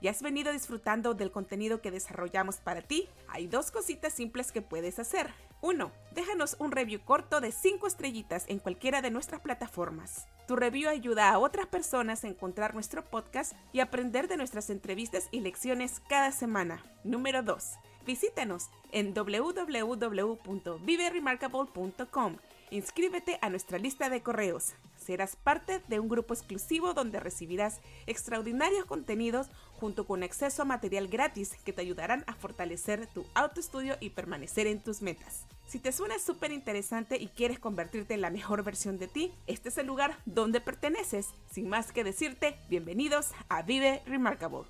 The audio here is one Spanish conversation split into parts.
Y has venido disfrutando del contenido que desarrollamos para ti, hay dos cositas simples que puedes hacer. Uno, Déjanos un review corto de 5 estrellitas en cualquiera de nuestras plataformas. Tu review ayuda a otras personas a encontrar nuestro podcast y aprender de nuestras entrevistas y lecciones cada semana. Número 2. Visítanos en www.viveremarkable.com. Inscríbete a nuestra lista de correos serás parte de un grupo exclusivo donde recibirás extraordinarios contenidos junto con acceso a material gratis que te ayudarán a fortalecer tu autoestudio y permanecer en tus metas. Si te suena súper interesante y quieres convertirte en la mejor versión de ti, este es el lugar donde perteneces. Sin más que decirte, bienvenidos a Vive Remarkable.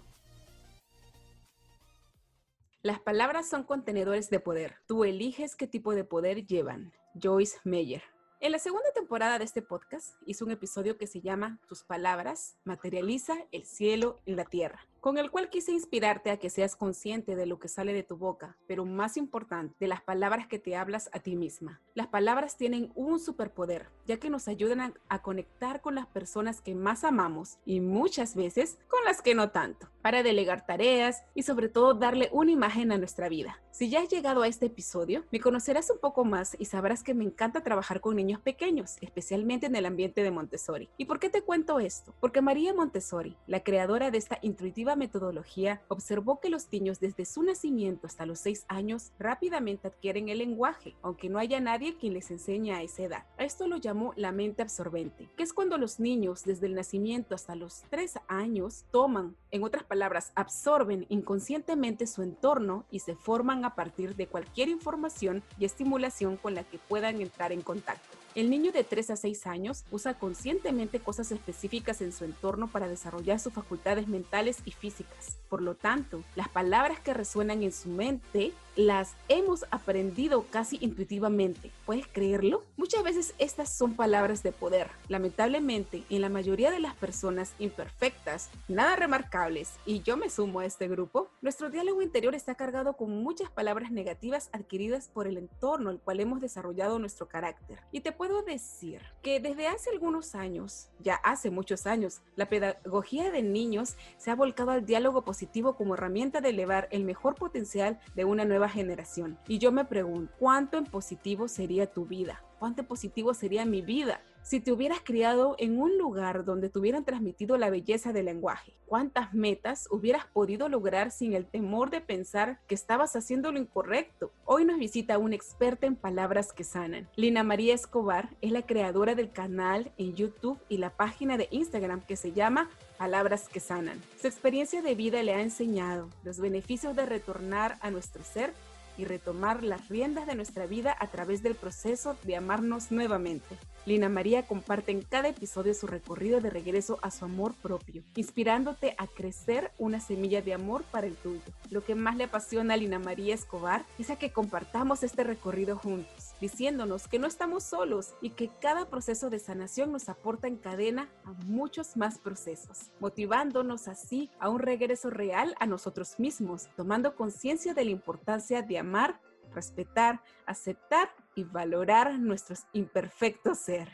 Las palabras son contenedores de poder. Tú eliges qué tipo de poder llevan. Joyce Meyer. En la segunda temporada de este podcast hice un episodio que se llama Tus palabras materializa el cielo en la tierra con el cual quise inspirarte a que seas consciente de lo que sale de tu boca, pero más importante, de las palabras que te hablas a ti misma. Las palabras tienen un superpoder, ya que nos ayudan a, conectar con las personas que más amamos y muchas veces con las que no tanto, para delegar tareas y sobre todo darle una imagen a nuestra vida. Si ya has llegado a este episodio, me conocerás un poco más y sabrás que me encanta trabajar con niños pequeños, especialmente en el ambiente de Montessori. ¿Y por qué te cuento esto? Porque María Montessori, la creadora de esta intuitiva metodología observó que los niños desde su nacimiento hasta los 6 años rápidamente adquieren el lenguaje, aunque no haya nadie quien les enseñe a esa edad. Esto lo llamó la mente absorbente, que es cuando los niños desde el nacimiento hasta los 3 años toman, en otras palabras, absorben inconscientemente su entorno y se forman a partir de cualquier información y estimulación con la que puedan entrar en contacto. El niño de 3 a 6 años usa conscientemente cosas específicas en su entorno para desarrollar sus facultades mentales y físicas. Por lo tanto, las palabras que resuenan en su mente las hemos aprendido casi intuitivamente. ¿Puedes creerlo? Muchas veces estas son palabras de poder. Lamentablemente, en la mayoría de las personas imperfectas, nada remarcables, y yo me sumo a este grupo, nuestro diálogo interior está cargado con muchas palabras negativas adquiridas por el entorno al cual hemos desarrollado nuestro carácter. Y te puedo decir que desde hace algunos años, ya hace muchos años, la pedagogía de niños se ha volcado al diálogo positivo como herramienta de elevar el mejor potencial de una nueva generación. Y yo me pregunto, ¿cuánto en positivo sería tu vida? ¿Cuánto positivo sería mi vida? Si te hubieras criado en un lugar donde te hubieran transmitido la belleza del lenguaje, ¿cuántas metas hubieras podido lograr sin el temor de pensar que estabas haciendo lo incorrecto? Hoy nos visita una experta en palabras que sanan. Lina María Escobar es la creadora del canal en YouTube y la página de Instagram que se llama Palabras que sanan. Su experiencia de vida le ha enseñado los beneficios de retornar a nuestro ser y retomar las riendas de nuestra vida a través del proceso de amarnos nuevamente. Lina María comparte en cada episodio su recorrido de regreso a su amor propio, inspirándote a crecer una semilla de amor para el tuyo. Lo que más le apasiona a Lina María Escobar es a que compartamos este recorrido juntos, diciéndonos que no estamos solos y que cada proceso de sanación nos aporta en cadena a muchos más procesos, motivándonos así a un regreso real a nosotros mismos, tomando conciencia de la importancia de amar respetar, aceptar y valorar nuestros imperfectos ser.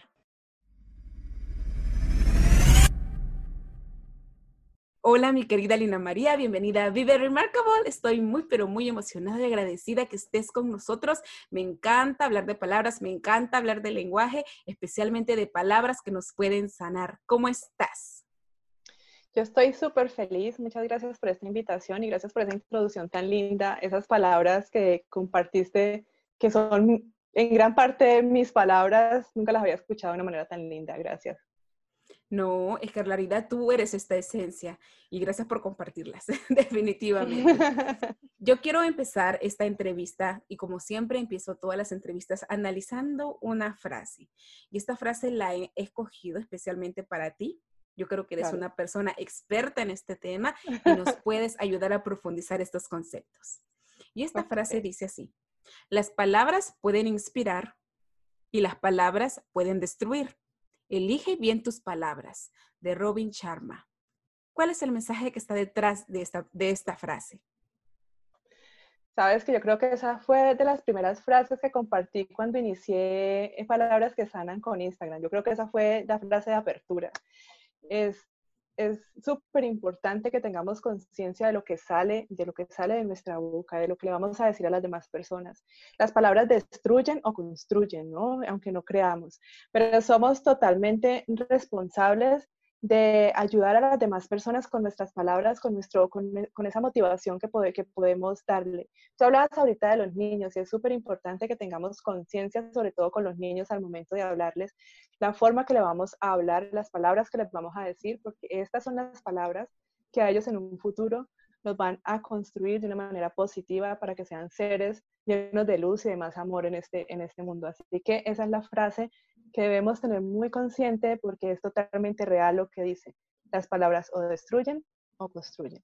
Hola mi querida Lina María, bienvenida a Vive Remarkable. Estoy muy pero muy emocionada y agradecida que estés con nosotros. Me encanta hablar de palabras, me encanta hablar de lenguaje, especialmente de palabras que nos pueden sanar. ¿Cómo estás? Yo estoy súper feliz. Muchas gracias por esta invitación y gracias por esa introducción tan linda, esas palabras que compartiste, que son en gran parte mis palabras. Nunca las había escuchado de una manera tan linda. Gracias. No, es que tú eres esta esencia y gracias por compartirlas, definitivamente. Yo quiero empezar esta entrevista y como siempre empiezo todas las entrevistas analizando una frase. Y esta frase la he escogido especialmente para ti Yo creo que eres una persona experta en este tema y nos puedes ayudar a profundizar estos conceptos. Y esta frase dice así, las palabras pueden inspirar y las palabras pueden destruir. Elige bien tus palabras, de Robin Sharma. ¿Cuál es el mensaje que está detrás de esta, de esta frase? Sabes que yo creo que esa fue de las primeras frases que compartí cuando inicié Palabras que Sanan con Instagram. Yo creo que esa fue la frase de apertura. Es es súper importante que tengamos conciencia de lo que sale, de lo que sale de nuestra boca, de lo que le vamos a decir a las demás personas. Las palabras destruyen o construyen, ¿no? Aunque no creamos, pero somos totalmente responsables de ayudar a las demás personas con nuestras palabras, con, nuestro, con, esa motivación que, que podemos darle. Tú hablabas ahorita de los niños y es súper importante que tengamos conciencia, sobre todo con los niños al momento de hablarles, la forma que le vamos a hablar, las palabras que les vamos a decir, porque estas son las palabras que a ellos en un futuro nos van a construir de una manera positiva para que sean seres llenos de luz y de más amor en este, en este mundo. Así que esa es la frase que debemos tener muy consciente porque es totalmente real lo que dice. Las palabras o destruyen o construyen.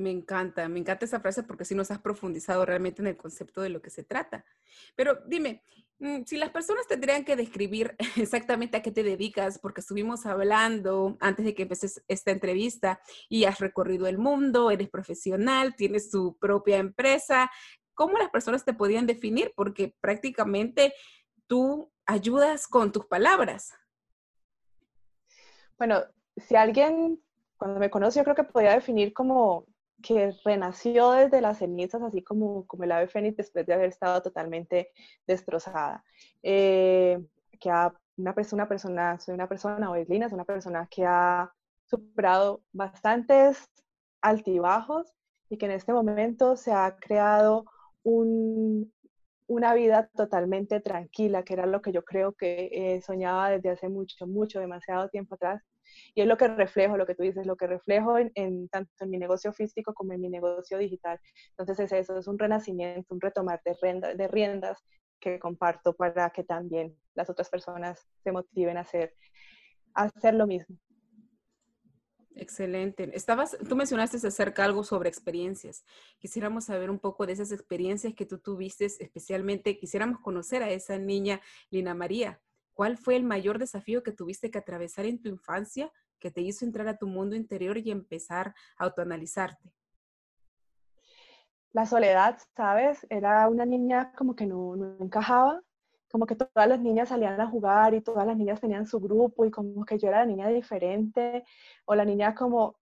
Me encanta, me encanta esa frase porque sí nos has profundizado realmente en el concepto de lo que se trata. Pero dime, mm, si las personas tendrían que describir exactamente a qué te dedicas, porque estuvimos hablando antes de que empeces esta entrevista y has recorrido el mundo, eres profesional, tienes tu propia empresa, ¿cómo las personas te podían definir? Porque prácticamente tú ayudas con tus palabras. Bueno, si alguien cuando me conoce yo creo que podría definir como que renació desde las cenizas, así como, como el ave fénix después de haber estado totalmente destrozada. Eh, que una, persona, persona, soy una persona, o Eslina es una persona que ha superado bastantes altibajos y que en este momento se ha creado un, una vida totalmente tranquila, que era lo que yo creo que eh, soñaba desde hace mucho, mucho, demasiado tiempo atrás. Y es lo que reflejo, lo que tú dices, lo que reflejo en, tanto en mi negocio físico como en mi negocio digital. Entonces es eso, es un renacimiento, un retomar de, de riendas que comparto para que también las otras personas se motiven a hacer, a hacer lo mismo. Excelente. Estabas, tú mencionaste acerca algo sobre experiencias. Quisiéramos saber un poco de esas experiencias que tú tuviste, especialmente quisiéramos conocer a esa niña Lina María. ¿Cuál fue el mayor desafío que tuviste que atravesar en tu infancia que te hizo entrar a tu mundo interior y empezar a autoanalizarte? La soledad, ¿sabes? Era una niña como que no, no encajaba como que todas las niñas salían a jugar y todas las niñas tenían su grupo y como que yo era la niña diferente o la niña como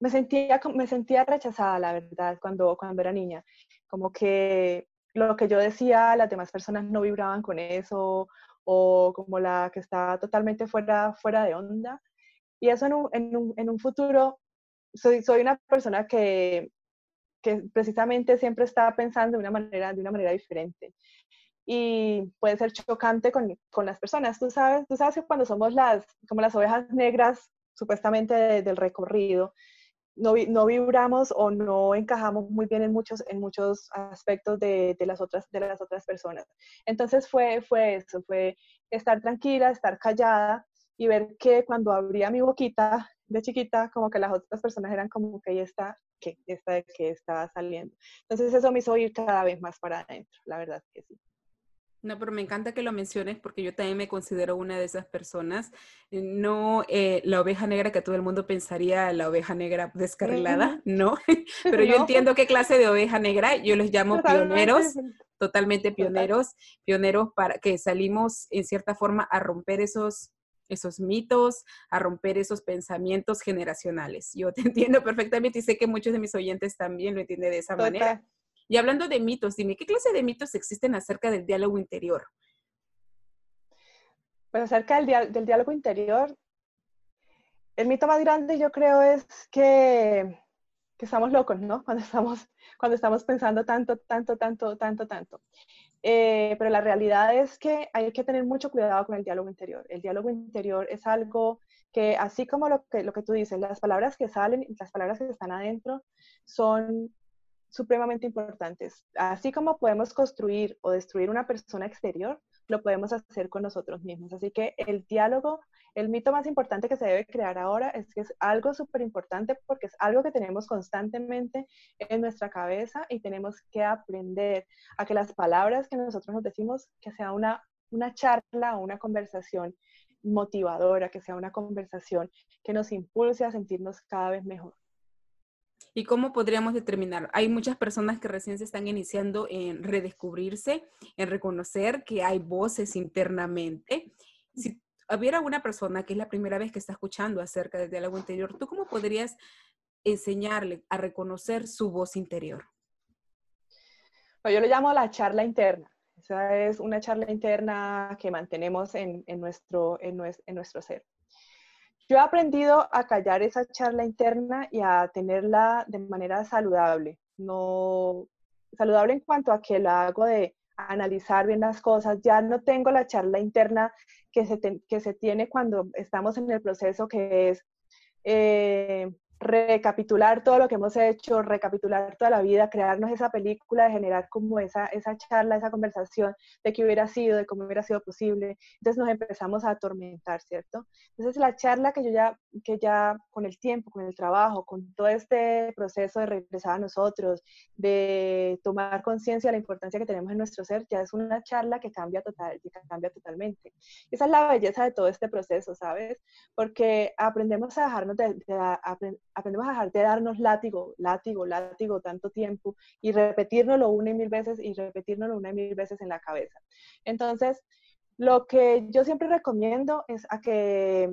me sentía me sentía rechazada la verdad cuando cuando era niña como que lo que yo decía las demás personas no vibraban con eso o como la que estaba totalmente fuera fuera de onda y eso en un, en un, en un futuro soy, soy una persona que que precisamente siempre estaba pensando de una manera, de una manera diferente y puede ser chocante con, con, las personas. Tú sabes, tú sabes que cuando somos las, como las ovejas negras, supuestamente del recorrido, no, no, vibramos o no encajamos muy bien en muchos, en muchos aspectos de, de, las otras, de las otras personas. Entonces fue, fue eso, fue estar tranquila, estar callada y ver que cuando abría mi boquita de chiquita, como que las otras personas eran como que ahí está, que esta de que estaba saliendo. Entonces eso me hizo ir cada vez más para adentro, la verdad que sí. No, pero me encanta que lo menciones porque yo también me considero una de esas personas. Eh, no eh, la oveja negra que todo el mundo pensaría, la oveja negra descarrilada, no. pero yo entiendo qué clase de oveja negra, yo les llamo pioneros, totalmente pioneros, pioneros para que salimos en cierta forma a romper esos esos mitos, a romper esos pensamientos generacionales. Yo te entiendo perfectamente y sé que muchos de mis oyentes también lo entienden de esa manera. Y hablando de mitos, dime, ¿qué clase de mitos existen acerca del diálogo interior? Pues acerca del, diálogo interior, el mito más grande yo creo es que, que, estamos locos, ¿no? Cuando estamos, cuando estamos pensando tanto, tanto, tanto, tanto, tanto. Eh, pero la realidad es que hay que tener mucho cuidado con el diálogo interior. El diálogo interior es algo que, así como lo que, lo que tú dices, las palabras que salen, las palabras que están adentro, son supremamente importantes. Así como podemos construir o destruir una persona exterior, lo podemos hacer con nosotros mismos. Así que el diálogo, el mito más importante que se debe crear ahora es que es algo súper importante porque es algo que tenemos constantemente en nuestra cabeza y tenemos que aprender a que las palabras que nosotros nos decimos, que sea una, una charla o una conversación motivadora, que sea una conversación que nos impulse a sentirnos cada vez mejor. ¿Y cómo podríamos determinar? Hay muchas personas que recién se están iniciando en redescubrirse, en reconocer que hay voces internamente. Si hubiera una persona que es la primera vez que está escuchando acerca del diálogo interior, ¿tú cómo podrías enseñarle a reconocer su voz interior? Yo lo llamo la charla interna. Esa es una charla interna que mantenemos en, nuestro, en nuestro ser. Yo he aprendido a callar esa charla interna y a tenerla de manera saludable. No saludable en cuanto a que la hago de analizar bien las cosas. Ya no tengo la charla interna que se, que se tiene cuando estamos en el proceso que es eh, recapitular todo lo que hemos hecho, recapitular toda la vida, crearnos esa película, de generar como esa, esa charla, esa conversación de qué hubiera sido, de cómo hubiera sido posible. Entonces nos empezamos a atormentar, ¿cierto? Entonces la charla que yo ya, que ya con el tiempo, con el trabajo, con todo este proceso de regresar a nosotros, de tomar conciencia de la importancia que tenemos en nuestro ser, ya es una charla que cambia, total, que cambia totalmente. Esa es la belleza de todo este proceso, ¿sabes? Porque aprendemos a dejarnos de, de, aprendemos a dejar de darnos látigo, látigo, látigo tanto tiempo y repetirnoslo una y mil veces y repetirnoslo una y mil veces en la cabeza. Entonces, lo que yo siempre recomiendo es a que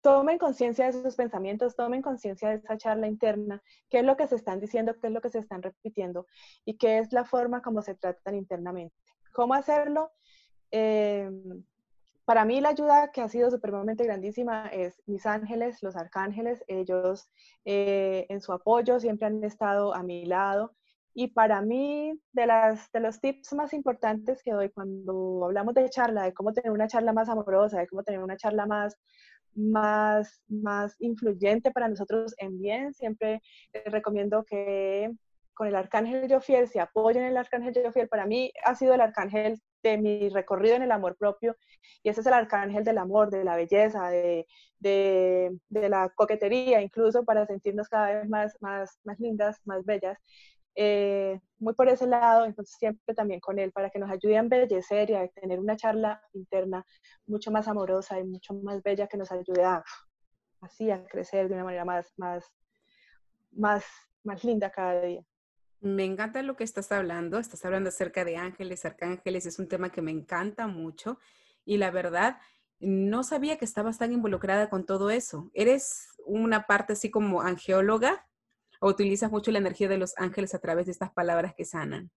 tomen conciencia de sus pensamientos, tomen conciencia de esa charla interna, qué es lo que se están diciendo, qué es lo que se están repitiendo y qué es la forma como se tratan internamente. ¿Cómo hacerlo? Eh, para mí la ayuda que ha sido supremamente grandísima es mis ángeles, los arcángeles, ellos eh, en su apoyo siempre han estado a mi lado. Y para mí, de, las, de los tips más importantes que doy cuando hablamos de charla, de cómo tener una charla más amorosa, de cómo tener una charla más, más, más influyente para nosotros en bien, siempre les recomiendo que con el arcángel Jofiel se apoyen en el arcángel Jofiel. Para mí ha sido el arcángel de mi recorrido en el amor propio. Y ese es el arcángel del amor, de la belleza, de, de, la coquetería, incluso para sentirnos cada vez más, más, más lindas, más bellas. Eh, muy por ese lado, entonces siempre también con él, para que nos ayude a embellecer y a tener una charla interna mucho más amorosa y mucho más bella que nos ayude a, así, a crecer de una manera más, más, más, más linda cada día. Me encanta lo que estás hablando. Estás hablando acerca de ángeles, arcángeles. Es un tema que me encanta mucho. Y la verdad, no sabía que estabas tan involucrada con todo eso. ¿Eres una parte así como angeóloga o utilizas mucho la energía de los ángeles a través de estas palabras que sanan?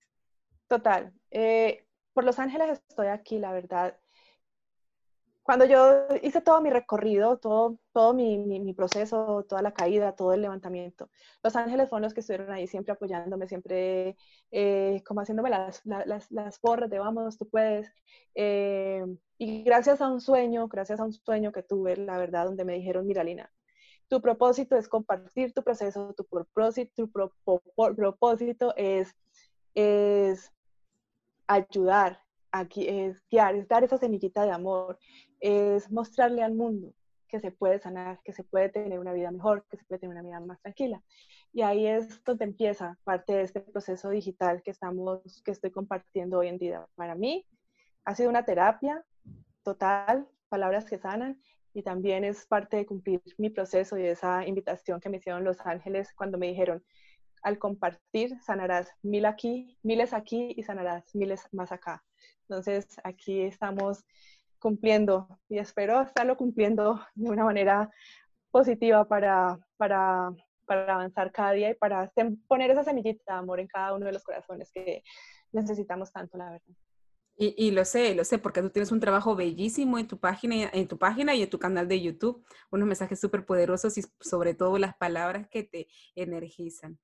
Total. Eh, por los ángeles estoy aquí, la verdad cuando yo hice todo mi recorrido, todo, todo mi, proceso, toda la caída, todo el levantamiento, los ángeles fueron los que estuvieron ahí siempre apoyándome, siempre eh, como haciéndome las, las, las, porras de vamos, tú puedes. Eh, y gracias a un sueño, gracias a un sueño que tuve, la verdad, donde me dijeron, mira, Lina, tu propósito es compartir tu proceso, tu propósito, tu propósito es, es ayudar, aquí es guiar, es dar esa semillita de amor, es mostrarle al mundo que se puede sanar, que se puede tener una vida mejor, que se puede tener una vida más tranquila. Y ahí es donde empieza parte de este proceso digital que estamos, que estoy compartiendo hoy en día. Para mí ha sido una terapia total, palabras que sanan, y también es parte de cumplir mi proceso y esa invitación que me hicieron los ángeles cuando me dijeron, al compartir sanarás mil aquí, miles aquí y sanarás miles más acá. Entonces aquí estamos cumpliendo y espero estarlo cumpliendo de una manera positiva para, para, para avanzar cada día y para poner esa semillita de amor en cada uno de los corazones que necesitamos tanto, la verdad. Y, y, lo sé, lo sé, porque tú tienes un trabajo bellísimo en tu página, en tu página y en tu canal de YouTube, unos mensajes súper poderosos y sobre todo las palabras que te energizan.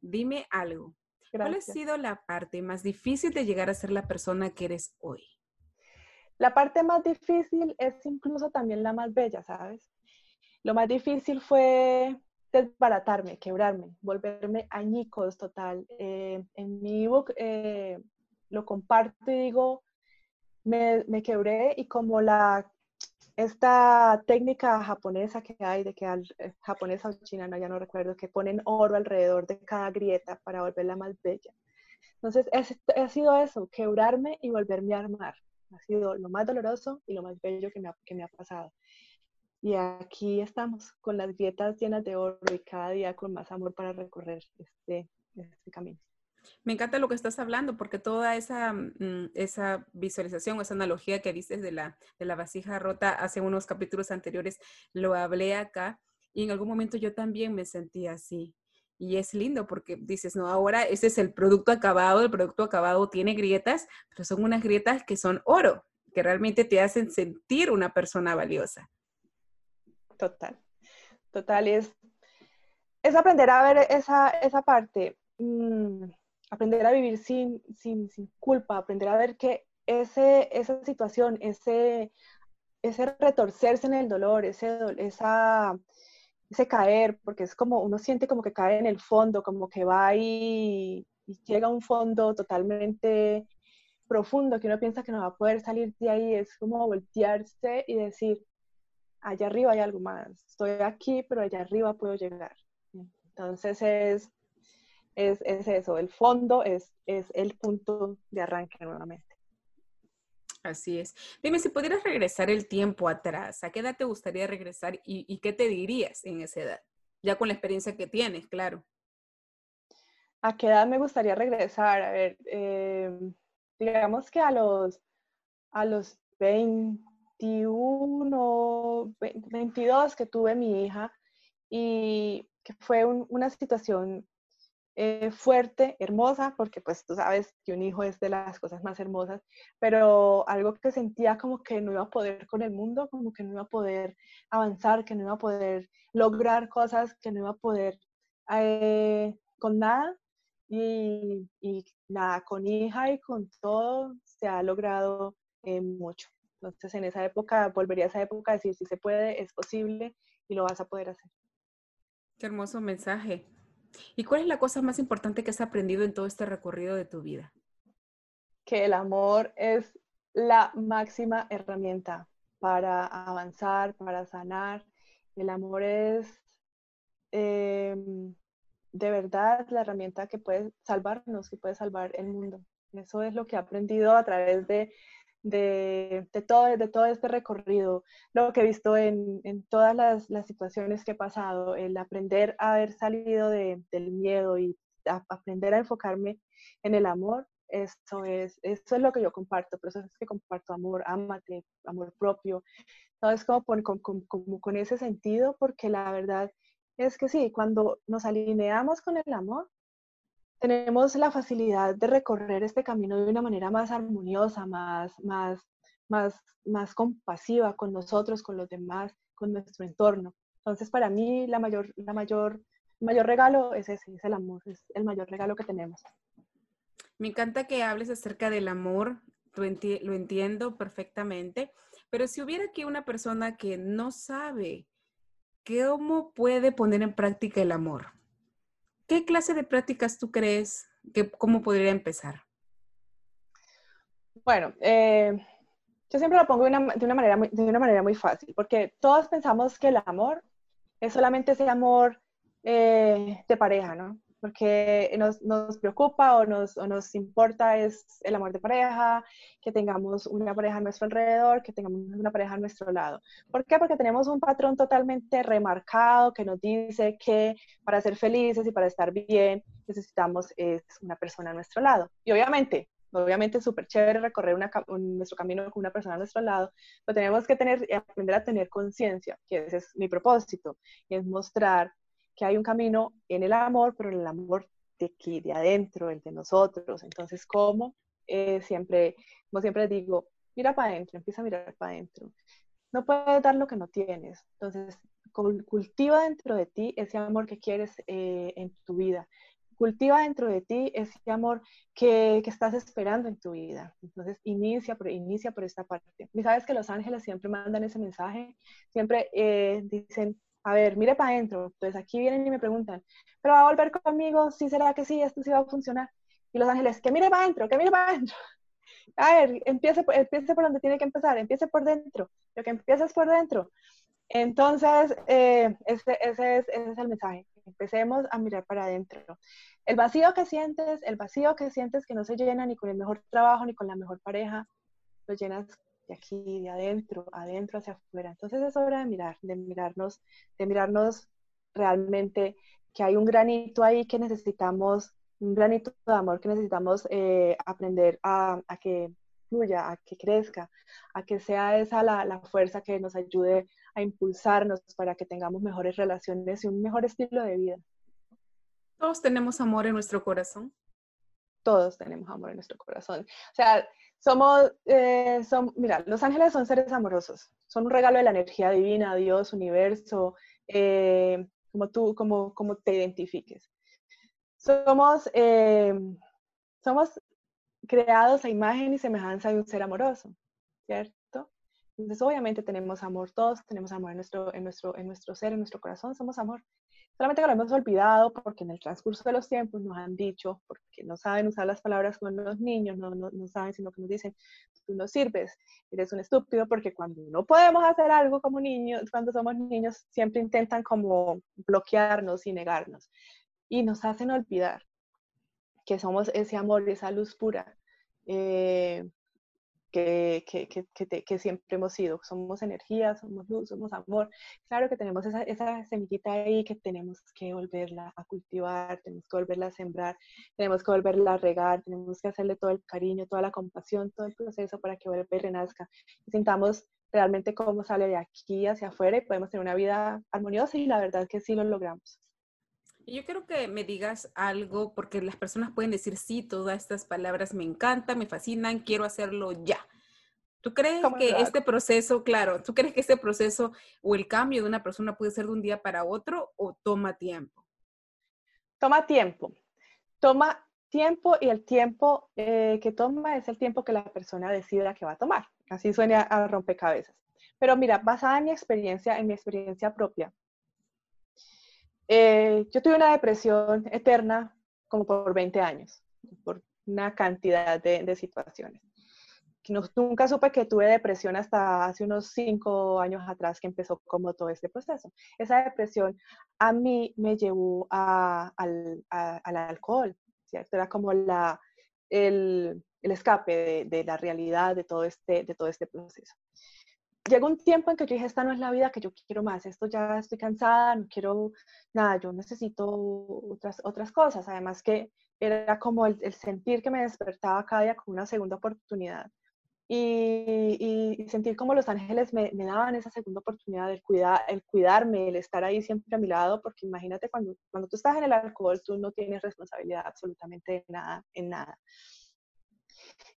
Dime algo. ¿Cuál ha sido la parte más difícil de llegar a ser la persona que eres hoy? La parte más difícil es incluso también la más bella, ¿sabes? Lo más difícil fue desbaratarme, quebrarme, volverme añicos total. Eh, en mi ebook eh, lo comparto y digo, me, quebré y como la esta técnica japonesa que hay, de que al, eh, japonesa o china, no, ya no recuerdo, que ponen oro alrededor de cada grieta para volverla más bella. Entonces, ha sido eso, quebrarme y volverme a armar. Ha sido lo más doloroso y lo más bello que me ha, que me ha pasado. Y aquí estamos, con las grietas llenas de oro y cada día con más amor para recorrer este, este camino. Me encanta lo que estás hablando porque toda esa, mm, esa visualización esa analogía que dices de la, de la vasija rota hace unos capítulos anteriores, lo hablé acá y en algún momento yo también me sentí así. Y es lindo porque dices, no, ahora ese es el producto acabado, el producto acabado tiene grietas, pero son unas grietas que son oro, que realmente te hacen sentir una persona valiosa. Total, total, es, es aprender a ver esa, esa parte. Mm, aprender a vivir sin, sin, sin culpa, aprender a ver que ese, esa situación, ese, ese retorcerse en el dolor, ese, esa, ese caer, porque es como uno siente como que cae en el fondo, como que va y, y llega a un fondo totalmente profundo, que uno piensa que no va a poder salir de ahí, es como voltearse y decir, allá arriba hay algo más, estoy aquí, pero allá arriba puedo llegar. Entonces es es, eso, el fondo es, es el punto de arranque nuevamente. Así es. Dime, si pudieras regresar el tiempo atrás, ¿a qué edad te gustaría regresar y, qué te dirías en esa edad? Ya con la experiencia que tienes, claro. ¿A qué edad me gustaría regresar? A ver, em, digamos que a los, a los 21, 22 que tuve mi hija y que fue una situación eh, fuerte, hermosa, porque pues tú sabes que un hijo es de las cosas más hermosas, pero algo que sentía como que no iba a poder con el mundo, como que no iba a poder avanzar, que no iba a poder lograr cosas, que no iba a poder eh, con nada. Y, y, nada, con hija y con todo se ha logrado eh, mucho. Entonces en esa época, volvería a esa época a decir si se puede, es posible y lo vas a poder hacer. Qué hermoso mensaje. ¿Y cuál es la cosa más importante que has aprendido en todo este recorrido de tu vida? Que el amor es la máxima herramienta para avanzar, para sanar. El amor es em, de verdad la herramienta que puede salvarnos, que puede salvar el mundo. Eso es lo que he aprendido a través de de, todo, de todo este recorrido, lo que he visto en, todas las, situaciones que he pasado, el aprender a haber salido del miedo y aprender a enfocarme en el amor, eso es, eso es lo que yo comparto, por eso es que comparto amor, amate, amor propio, todo es como, como con ese sentido, porque la verdad es que sí, cuando nos alineamos con el amor, tenemos la facilidad de recorrer este camino de una manera más armoniosa, más, más, más, más compasiva con nosotros, con los demás, con nuestro entorno. Entonces, para mí, la mayor, la mayor, mayor regalo es ese, es el amor, es el mayor regalo que tenemos. Me encanta que hables acerca del amor, lo, lo entiendo perfectamente, pero si hubiera aquí una persona que no sabe cómo puede poner en práctica el amor, ¿Qué clase de prácticas tú crees que cómo podría empezar? Bueno, eh, yo siempre lo pongo de una, manera muy, de una manera muy fácil, porque todos pensamos que el amor es solamente ese amor eh, de pareja, ¿no? Porque nos, nos preocupa o nos, o nos, importa es el amor de pareja, que tengamos una pareja a nuestro alrededor, que tengamos una pareja a nuestro lado. ¿Por qué? Porque tenemos un patrón totalmente remarcado que nos dice que para ser felices y para estar bien necesitamos es una persona a nuestro lado. Y obviamente, obviamente es súper chévere recorrer nuestro camino con una persona a nuestro lado, pero tenemos que tener, aprender a tener conciencia, que ese es mi propósito, y es mostrar que hay un camino en el amor, pero en el amor de aquí, de adentro, el de nosotros. Entonces, ¿cómo? Eh, siempre, como siempre digo, mira para adentro, empieza a mirar para adentro. No puedes dar lo que no tienes. Entonces, cultiva dentro de ti ese amor que quieres eh, en tu vida. Cultiva dentro de ti ese amor que, que, estás esperando en tu vida. Entonces, inicia por, inicia por esta parte. Y sabes que los ángeles siempre mandan ese mensaje, siempre eh, dicen, a ver, mire para adentro. Entonces aquí vienen y me preguntan, ¿pero va a volver conmigo? ¿Sí será que sí? ¿Esto sí va a funcionar? Y los ángeles, que mire para adentro, que mire para adentro. A ver, empiece, empiece por donde tiene que empezar, empiece por dentro, lo que empieza es por dentro. Entonces, eh, ese, ese, es, ese es el mensaje. Empecemos a mirar para adentro. El vacío que sientes, el vacío que sientes que no se llena ni con el mejor trabajo ni con la mejor pareja, lo llenas aquí, de adentro, adentro hacia afuera. Entonces es hora de mirar, de mirarnos, de mirarnos realmente que hay un granito ahí que necesitamos, un granito de amor que necesitamos eh, aprender a, a, que fluya, a que crezca, a que sea esa la, la fuerza que nos ayude a impulsarnos para que tengamos mejores relaciones y un mejor estilo de vida. Todos tenemos amor en nuestro corazón. Todos tenemos amor en nuestro corazón. O sea, somos, eh, son, mira, los ángeles son seres amorosos, son un regalo de la energía divina, Dios, universo, eh, como tú, como, como te identifiques. Somos, eh, somos creados a imagen y semejanza de un ser amoroso, ¿cierto? Entonces, obviamente tenemos amor, todos tenemos amor en nuestro, en nuestro, en nuestro ser, en nuestro corazón, somos amor. Solamente que lo hemos olvidado porque en el transcurso de los tiempos nos han dicho, porque no saben usar las palabras con los niños, no, no, no saben, sino que nos dicen, tú no sirves, eres un estúpido, porque cuando no podemos hacer algo como niños, cuando somos niños, siempre intentan como bloquearnos y negarnos. Y nos hacen olvidar que somos ese amor, esa luz pura. Eh, que, que, que, que, siempre hemos sido. Somos energía, somos luz, somos amor. Claro que tenemos esa, esa semillita ahí que tenemos que volverla a cultivar, tenemos que volverla a sembrar, tenemos que volverla a regar, tenemos que hacerle todo el cariño, toda la compasión, todo el proceso para que vuelva y renazca. Y sintamos realmente cómo sale de aquí hacia afuera y podemos tener una vida armoniosa y la verdad que sí lo logramos. Yo quiero que me digas algo, porque las personas pueden decir, sí, todas estas palabras me encantan, me fascinan, quiero hacerlo ya. ¿Tú crees que este proceso, claro, tú crees que este proceso o el cambio de una persona puede ser de un día para otro o toma tiempo? Toma tiempo. Toma tiempo y el tiempo eh, que toma es el tiempo que la persona decida que va a tomar. Así suena a rompecabezas. Pero mira, basada en mi experiencia, en mi experiencia propia, eh, yo tuve una depresión eterna como por 20 años, por una cantidad de, situaciones. nunca supe que tuve depresión hasta hace unos 5 años atrás que empezó como todo este proceso. Esa depresión a mí me llevó al, alcohol, ¿cierto? Era como la, el, escape de, la realidad de todo este, de todo este proceso llegó un tiempo en que yo dije, esta no es la vida que yo quiero más, esto ya estoy cansada, no quiero nada, yo necesito otras, otras cosas. Además que era como el, sentir que me despertaba cada día con una segunda oportunidad. Y, y, sentir como los ángeles me, me, daban esa segunda oportunidad, el, cuidar, el cuidarme, el estar ahí siempre a mi lado, porque imagínate cuando, cuando tú estás en el alcohol, tú no tienes responsabilidad absolutamente de nada, en nada.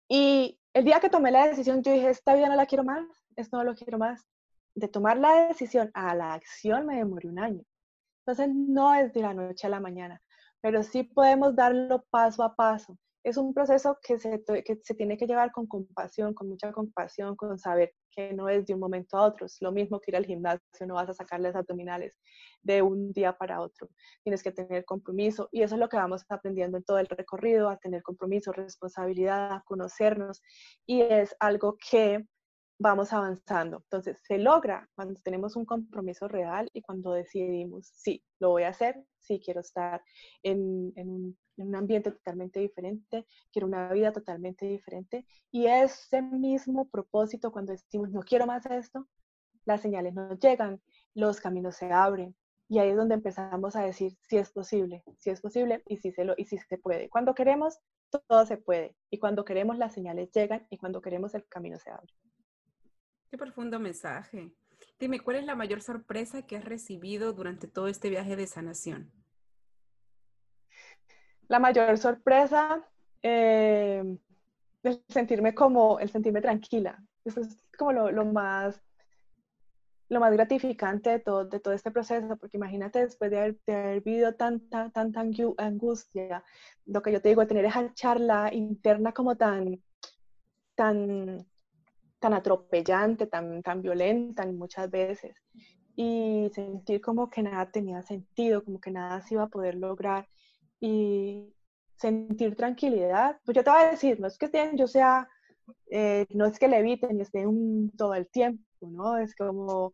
Y el día que tomé la decisión, yo dije, esta vida no la quiero más, esto no lo quiero más. De tomar la decisión a la acción me demoré un año. Entonces no es de la noche a la mañana, pero sí podemos darlo paso a paso. Es un proceso que se, que se tiene que llevar con compasión, con mucha compasión, con saber que no es de un momento a otro. Es lo mismo que ir al gimnasio, no vas a sacar las abdominales de un día para otro. Tienes que tener compromiso y eso es lo que vamos aprendiendo en todo el recorrido, a tener compromiso, responsabilidad, a conocernos y es algo que vamos avanzando. Entonces, se logra cuando tenemos un compromiso real y cuando decidimos, sí, lo voy a hacer, sí, quiero estar en, un, ambiente totalmente diferente, quiero una vida totalmente diferente. Y ese mismo propósito, cuando decimos, no quiero más esto, las señales nos llegan, los caminos se abren. Y ahí es donde empezamos a decir si es posible, si es posible y si se, lo, y si se puede. Cuando queremos, todo se puede. Y cuando queremos, las señales llegan y cuando queremos, el camino se abre. Profundo mensaje. Dime, ¿cuál es la mayor sorpresa que has recibido durante todo este viaje de sanación? La mayor sorpresa, eh, el sentirme como, el sentirme tranquila. Eso es como lo, más lo más gratificante de todo, de todo este proceso, porque imagínate después de haber, vivido tanta, tanta angustia, lo que yo te digo, tener esa charla interna como tan, tan, tan atropellante, tan, tan violenta muchas veces. Y sentir como que nada tenía sentido, como que nada se iba a poder lograr. Y sentir tranquilidad. Pues yo te voy a decir, no es que yo sea eh, no es que le eviten y estén todo el tiempo, ¿no? Es como,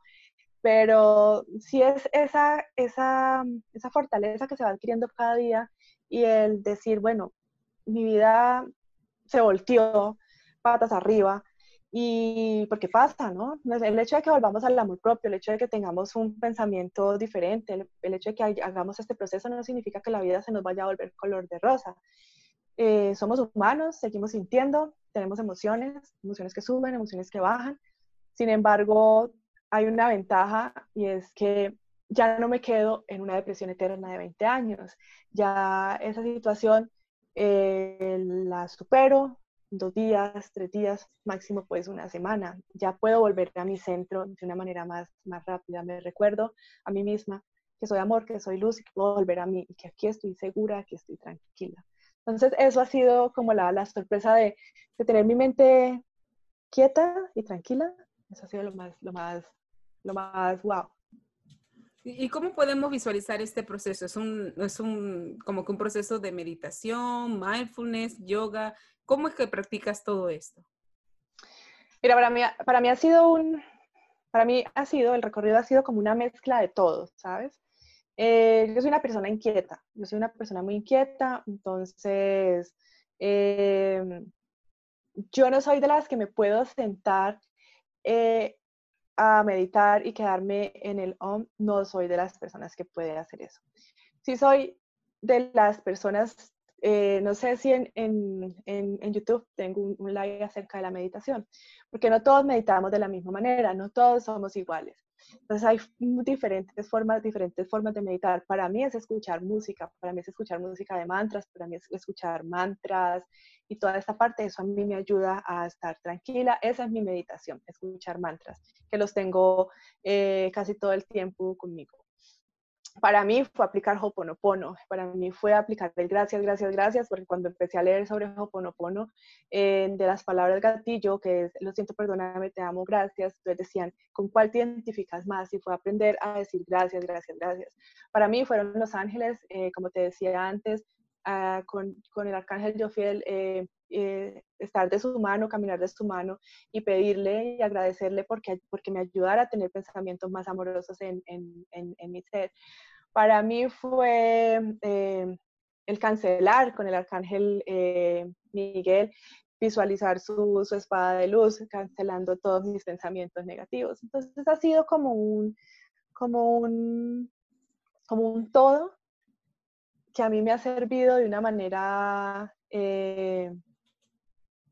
pero sí es esa, esa, esa fortaleza que se va adquiriendo cada día y el decir, bueno, mi vida se volteó patas arriba, y porque pasa, ¿no? El hecho de que volvamos al amor propio, el hecho de que tengamos un pensamiento diferente, el, hecho de que hagamos este proceso no significa que la vida se nos vaya a volver color de rosa. Eh, somos humanos, seguimos sintiendo, tenemos emociones, emociones que suben, emociones que bajan. Sin embargo, hay una ventaja y es que ya no me quedo en una depresión eterna de 20 años. Ya esa situación eh, la supero, dos días, tres días, máximo pues una semana. Ya puedo volver a mi centro de una manera más, más rápida. Me recuerdo a mí misma que soy amor, que soy luz y que puedo volver a mí y que aquí estoy segura, que estoy tranquila. Entonces eso ha sido como la, la sorpresa de, de, tener mi mente quieta y tranquila. Eso ha sido lo más, lo más, lo más wow. ¿Y cómo podemos visualizar este proceso? ¿Es un, es un como que un proceso de meditación, mindfulness, yoga? ¿Cómo es que practicas todo esto? Mira, para mí, para mí ha sido un, para mí ha sido, el recorrido ha sido como una mezcla de todo, ¿sabes? Eh, yo soy una persona inquieta, yo soy una persona muy inquieta, entonces em, yo no soy de las que me puedo sentar eh, a meditar y quedarme en el OM, no soy de las personas que puede hacer eso. Sí soy de las personas eh, no sé si en, en, en, YouTube tengo un, un, live acerca de la meditación, porque no todos meditamos de la misma manera, no todos somos iguales. Entonces hay diferentes formas, diferentes formas de meditar. Para mí es escuchar música, para mí es escuchar música de mantras, para mí es escuchar mantras y toda esta parte, eso a mí me ayuda a estar tranquila. Esa es mi meditación, escuchar mantras, que los tengo eh, casi todo el tiempo conmigo para mí fue aplicar Hoponopono, para mí fue aplicar el gracias, gracias, gracias, porque cuando empecé a leer sobre Hoponopono, eh, de las palabras gatillo, que es lo siento, perdóname, te amo, gracias, entonces decían, ¿con cuál te identificas más? Y fue aprender a decir gracias, gracias, gracias. Para mí fueron los ángeles, eh, como te decía antes, ah, con, con, el arcángel Jofiel, eh, eh, estar de su mano, caminar de su mano y pedirle y agradecerle porque, porque me ayudara a tener pensamientos más amorosos en, en, en, mi ser. Para mí fue eh, el cancelar con el arcángel eh, Miguel, visualizar su, su, espada de luz, cancelando todos mis pensamientos negativos. Entonces ha sido como un, como un, como un todo que a mí me ha servido de una manera eh,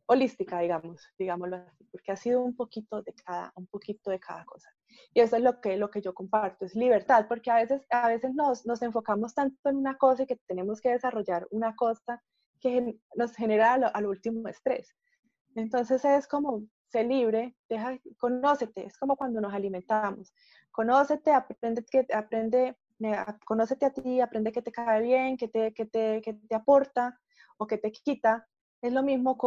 holística, digamos, digámoslo porque ha sido un poquito de cada, un poquito de cada cosa. Y eso es lo que, lo que yo comparto, es libertad, porque a veces, a veces nos, nos enfocamos tanto en una cosa que tenemos que desarrollar una cosa que nos genera al, último estrés. Entonces es como, sé libre, deja, conócete, es como cuando nos alimentamos. Conócete, aprende, que, aprende, conócete a ti, aprende que te cae bien, que te, que te, que te aporta o que te quita, es lo mismo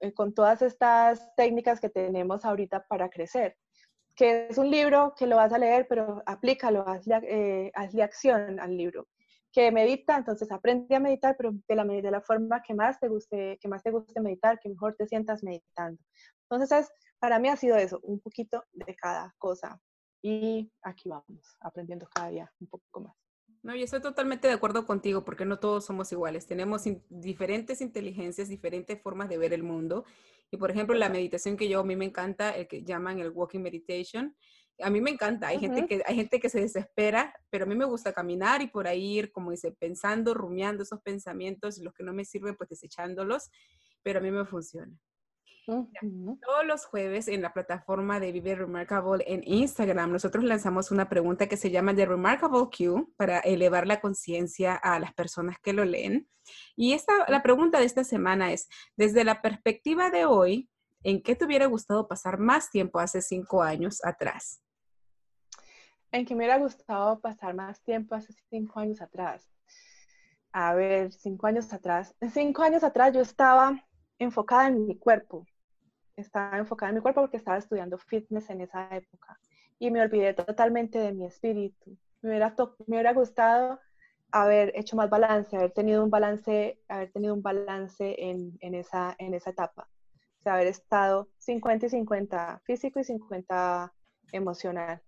eh, con, todas estas técnicas que tenemos ahorita para crecer, que es un libro que lo vas a leer, pero aplícalo, hazle, eh, hazle acción al libro. Que medita, entonces aprende a meditar, pero de la, de la forma que más, te guste, que más te guste meditar, que mejor te sientas meditando. Entonces, para mí ha sido eso, un poquito de cada cosa. Y aquí vamos, aprendiendo cada día un poco más. No, yo estoy totalmente de acuerdo contigo porque no todos somos iguales. Tenemos diferentes inteligencias, diferentes formas de ver el mundo. Y por ejemplo, la meditación que yo a mí me encanta, el que llaman el walking meditation, a mí me encanta. Hay, gente que, hay gente que se desespera, pero a mí me gusta caminar y por ahí ir, como dice, pensando, rumiando esos pensamientos, los que no me sirven, pues desechándolos, pero a mí me funciona. Todos los jueves en la plataforma de Vive Remarkable en Instagram, nosotros lanzamos una pregunta que se llama The Remarkable Q para elevar la conciencia a las personas que lo leen. Y esta, la pregunta de esta semana es, desde la perspectiva de hoy, ¿en qué te hubiera gustado pasar más tiempo hace cinco años atrás? En qué me hubiera gustado pasar más tiempo hace cinco años atrás. A ver, cinco años atrás. Cinco años atrás yo estaba enfocada en mi cuerpo estaba enfocada en mi cuerpo porque estaba estudiando fitness en esa época y me olvidé totalmente de mi espíritu. Me hubiera, me hubiera gustado haber hecho más balance, haber tenido un balance, haber tenido un balance en, en, esa, en esa etapa. de haber estado 50 y 50 físico y 50 emocional.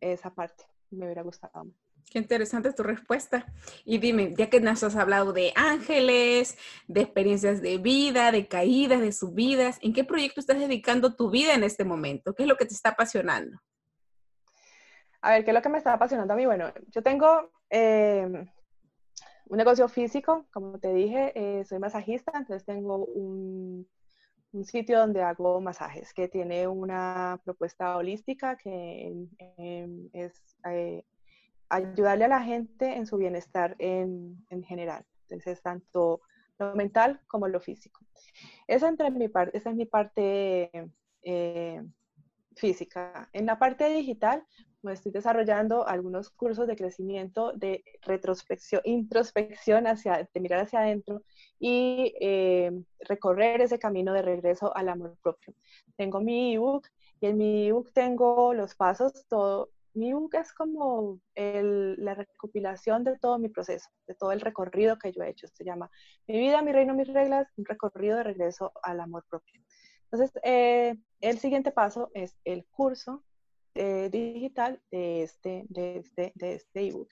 Esa parte me hubiera gustado más. Qué interesante tu respuesta. Y dime, ya que nos has hablado de ángeles, de experiencias de vida, de caídas, de subidas, ¿en qué proyecto estás dedicando tu vida en este momento? ¿Qué es lo que te está apasionando? A ver, ¿qué es lo que me está apasionando a mí? Bueno, yo tengo eh, un negocio físico, como te dije, eh, soy masajista, entonces tengo un, sitio donde hago masajes que tiene una propuesta holística que es eh, ayudarle a la gente en su bienestar en, general. Entonces, tanto lo mental como lo físico. Esa, entre mi esa es mi parte eh, física. En la parte digital, me estoy desarrollando algunos cursos de crecimiento, de retrospección, introspección, hacia, de mirar hacia adentro y eh, recorrer ese camino de regreso al amor propio. Tengo mi ebook y en mi ebook tengo los pasos, todo. Mi es como la recopilación de todo mi proceso, de todo el recorrido que yo he hecho. Se llama Mi vida, mi reino, mis reglas, un recorrido de regreso al amor propio. Entonces, eh, el siguiente paso es el curso eh, digital de este, de este, de este ebook.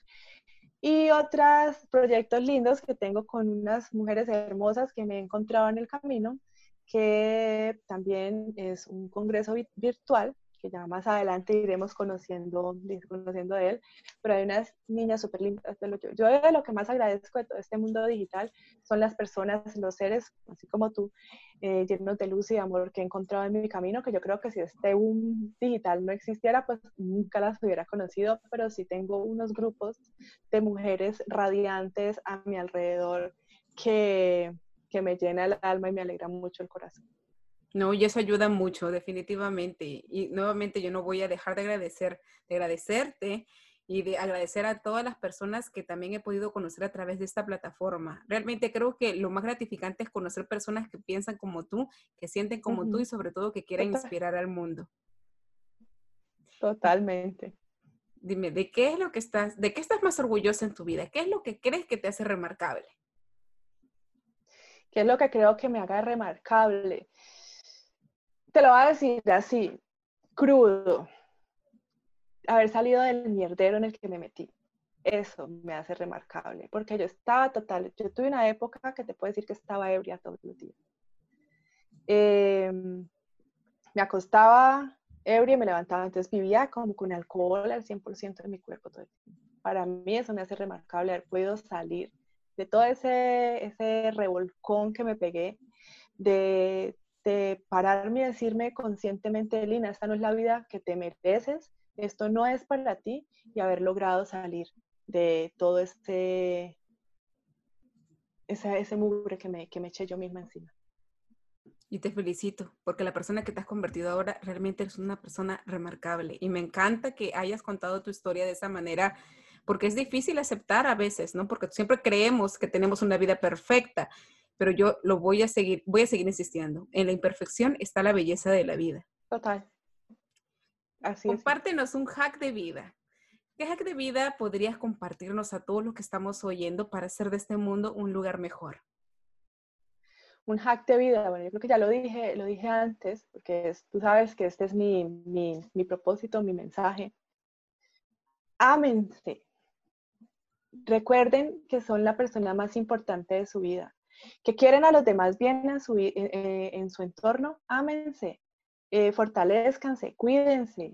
Y otros proyectos lindos que tengo con unas mujeres hermosas que me he encontrado en el camino, que también es un congreso virtual que ya más adelante iremos conociendo, conociendo de él, pero hay unas niñas súper lindas. Yo de lo que más agradezco de todo este mundo digital son las personas, los seres, así como tú, eh, llenos de luz y amor que he encontrado en mi camino, que yo creo que si este un digital no existiera, pues nunca las hubiera conocido, pero sí tengo unos grupos de mujeres radiantes a mi alrededor que, que me llena el alma y me alegra mucho el corazón. No, y eso ayuda mucho, definitivamente. Y nuevamente yo no voy a dejar de agradecer, de agradecerte y de agradecer a todas las personas que también he podido conocer a través de esta plataforma. Realmente creo que lo más gratificante es conocer personas que piensan como tú, que sienten como tú y sobre todo que quieran inspirar al mundo. Totalmente. Dime, ¿de qué es lo que estás, de qué estás más orgullosa en tu vida? ¿Qué es lo que crees que te hace remarcable? ¿Qué es lo que creo que me haga remarcable? Te lo voy a decir así, crudo, haber salido del mierdero en el que me metí. Eso me hace remarcable, porque yo estaba total, yo tuve una época que te puedo decir que estaba ebria todos los días. Em, me acostaba ebria y me levantaba, entonces vivía como con alcohol al 100% de mi cuerpo todo el tiempo. Para mí eso me hace remarcable haber podido salir de todo ese, ese revolcón que me pegué, de de pararme y decirme conscientemente, Lina, esta no es la vida que te mereces, esto no es para ti y haber logrado salir de todo este, ese, ese mugre que me, que me eché yo misma encima. Y te felicito, porque la persona que te has convertido ahora realmente es una persona remarcable. Y me encanta que hayas contado tu historia de esa manera, porque es difícil aceptar a veces, ¿no? Porque siempre creemos que tenemos una vida perfecta pero yo lo voy a seguir, voy a seguir insistiendo. En la imperfección está la belleza de la vida. Total. Así Compártenos un hack de vida. ¿Qué hack de vida podrías compartirnos a todos los que estamos oyendo para hacer de este mundo un lugar mejor? Un hack de vida, bueno, yo creo que ya lo dije, lo dije antes, porque tú sabes que este es mi, mi, mi propósito, mi mensaje. Ámense. Recuerden que son la persona más importante de su vida que quieren a los demás bien en su, eh, eh, en su entorno, ámense, eh, fortalezcanse, cuídense,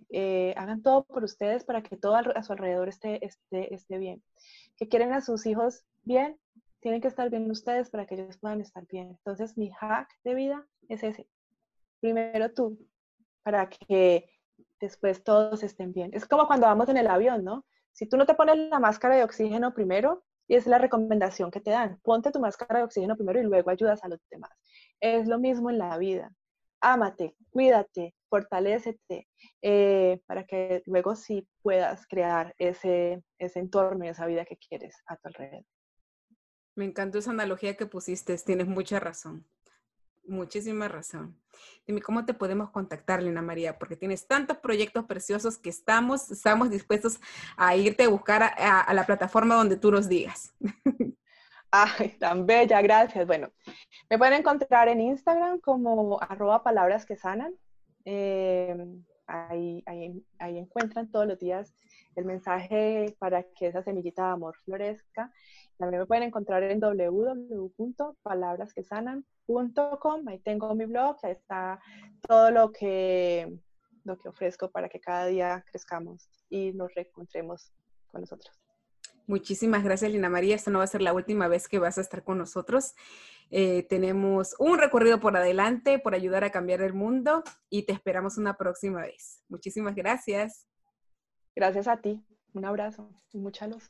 hagan todo por ustedes para que todo a su alrededor esté, esté, esté bien. Que quieren a sus hijos bien, tienen que estar bien ustedes para que ellos puedan estar bien. Entonces, mi hack de vida es ese. Primero tú, para que después todos estén bien. Es como cuando vamos en el avión, ¿no? Si tú no te pones la máscara de oxígeno primero, y es la recomendación que te dan. Ponte tu máscara de oxígeno primero y luego ayudas a los demás. Es lo mismo en la vida. Ámate, cuídate, fortalécete eh, para que luego sí puedas crear ese, ese entorno y esa vida que quieres a tu alrededor. Me encantó esa analogía que pusiste, tienes mucha razón. Muchísima razón. Dime, ¿cómo te podemos contactar, Lina María? Porque tienes tantos proyectos preciosos que estamos, estamos dispuestos a irte a buscar a, la plataforma donde tú nos digas. Ay, tan bella, gracias. Bueno, Me pueden encontrar en Instagram como arroba palabras que sanan. Em, ahí, ahí, ahí encuentran todos los días el mensaje para que esa semillita de amor florezca. También me pueden encontrar en www.palabrasquesanan.com. Ahí tengo mi blog, ahí está todo lo que, lo que ofrezco para que cada día crezcamos y nos reencontremos con nosotros. Muchísimas gracias, Lina María. Esta no va a ser la última vez que vas a estar con nosotros. Eh, tenemos un recorrido por adelante por ayudar a cambiar el mundo y te esperamos una próxima vez. Muchísimas gracias. Gracias a ti. Un abrazo y mucha luz.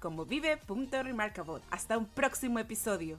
como vive.remarkable. Hasta un próximo episodio.